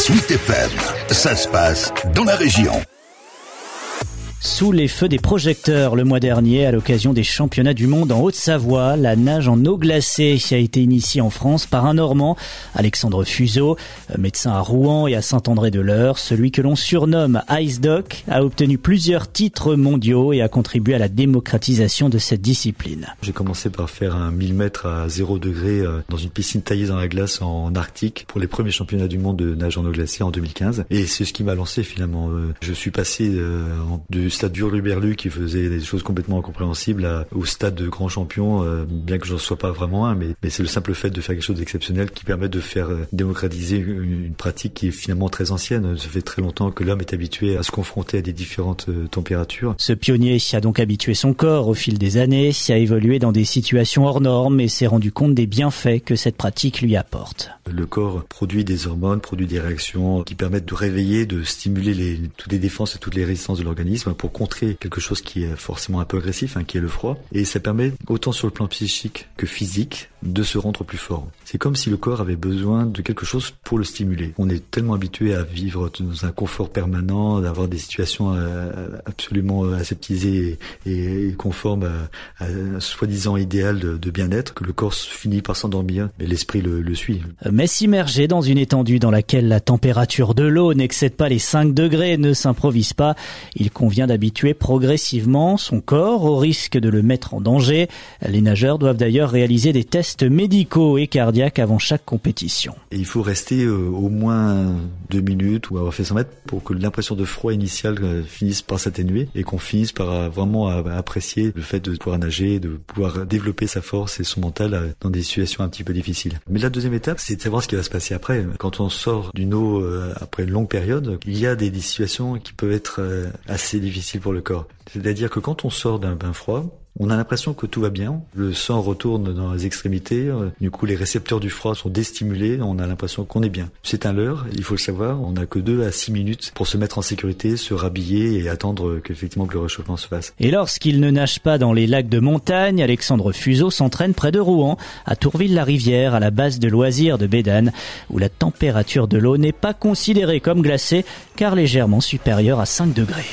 Sweet FM, ça se passe dans la région sous les feux des projecteurs le mois dernier à l'occasion des championnats du monde en Haute-Savoie. La nage en eau glacée a été initiée en France par un Normand, Alexandre Fuseau, médecin à Rouen et à Saint-André-de-l'Eure. Celui que l'on surnomme Ice Doc a obtenu plusieurs titres mondiaux et a contribué à la démocratisation de cette discipline. J'ai commencé par faire un 1000 mètres à 0 degré euh, dans une piscine taillée dans la glace en Arctique pour les premiers championnats du monde de nage en eau glacée en 2015. Et c'est ce qui m'a lancé finalement. Euh, je suis passé euh, de du stade d'Urluberlu qui faisait des choses complètement incompréhensibles au stade de grand champion, euh, bien que j'en sois pas vraiment un, mais, mais c'est le simple fait de faire quelque chose d'exceptionnel qui permet de faire euh, démocratiser une, pratique qui est finalement très ancienne. Ça fait très longtemps que l'homme est habitué à se confronter à des différentes euh, températures. Ce pionnier a donc habitué son corps au fil des années, s'y a évolué dans des situations hors normes et s'est rendu compte des bienfaits que cette pratique lui apporte. Le corps produit des hormones, produit des réactions qui permettent de réveiller, de stimuler les, toutes les défenses et toutes les résistances de l'organisme pour contrer quelque chose qui est forcément un peu agressif, hein, qui est le froid. Et ça permet, autant sur le plan psychique que physique, de se rendre plus fort. C'est comme si le corps avait besoin de quelque chose pour le stimuler. On est tellement habitué à vivre dans un confort permanent, d'avoir des situations euh, absolument euh, aseptisées et conformes à, un soi-disant idéal de, bien-être que le corps finit par s'endormir, mais l'esprit le, le suit. Mais s'immerger dans une étendue dans laquelle la température de l'eau n'excède pas les 5 degrés ne s'improvise pas. Il convient d'habituer progressivement son corps au risque de le mettre en danger. Les nageurs doivent d'ailleurs réaliser des tests médicaux et cardiaques avant chaque compétition. Et il faut rester euh, au moins deux minutes ou avoir fait 100 mètres pour que l'impression de froid initial euh, finisse par s'atténuer et qu'on finisse par euh, vraiment apprécier le fait de pouvoir nager, de pouvoir développer sa force et son mental dans des situations un petit peu difficiles. Mais la deuxième étape, c'est de savoir ce qui va se passer après. Quand on sort d'une eau après une longue période, il y a des situations qui peuvent être assez difficiles pour le corps. C'est-à-dire que quand on sort d'un bain froid, on a l'impression que tout va bien. Le sang retourne dans les extrémités. Euh, du coup, les récepteurs du froid sont déstimulés. On a l'impression qu'on est bien. C'est un leurre. Il faut le savoir. On n'a que 2 à 6 minutes pour se mettre en sécurité, se rhabiller et attendre qu'effectivement que le réchauffement se fasse. Et lorsqu'il ne nage pas dans les lacs de montagne, Alexandre Fuseau s'entraîne près de Rouen, à Tourville-la-Rivière, à la base de loisirs de Bédane, où la température de l'eau n'est pas considérée comme glacée, car légèrement supérieure à 5 degrés.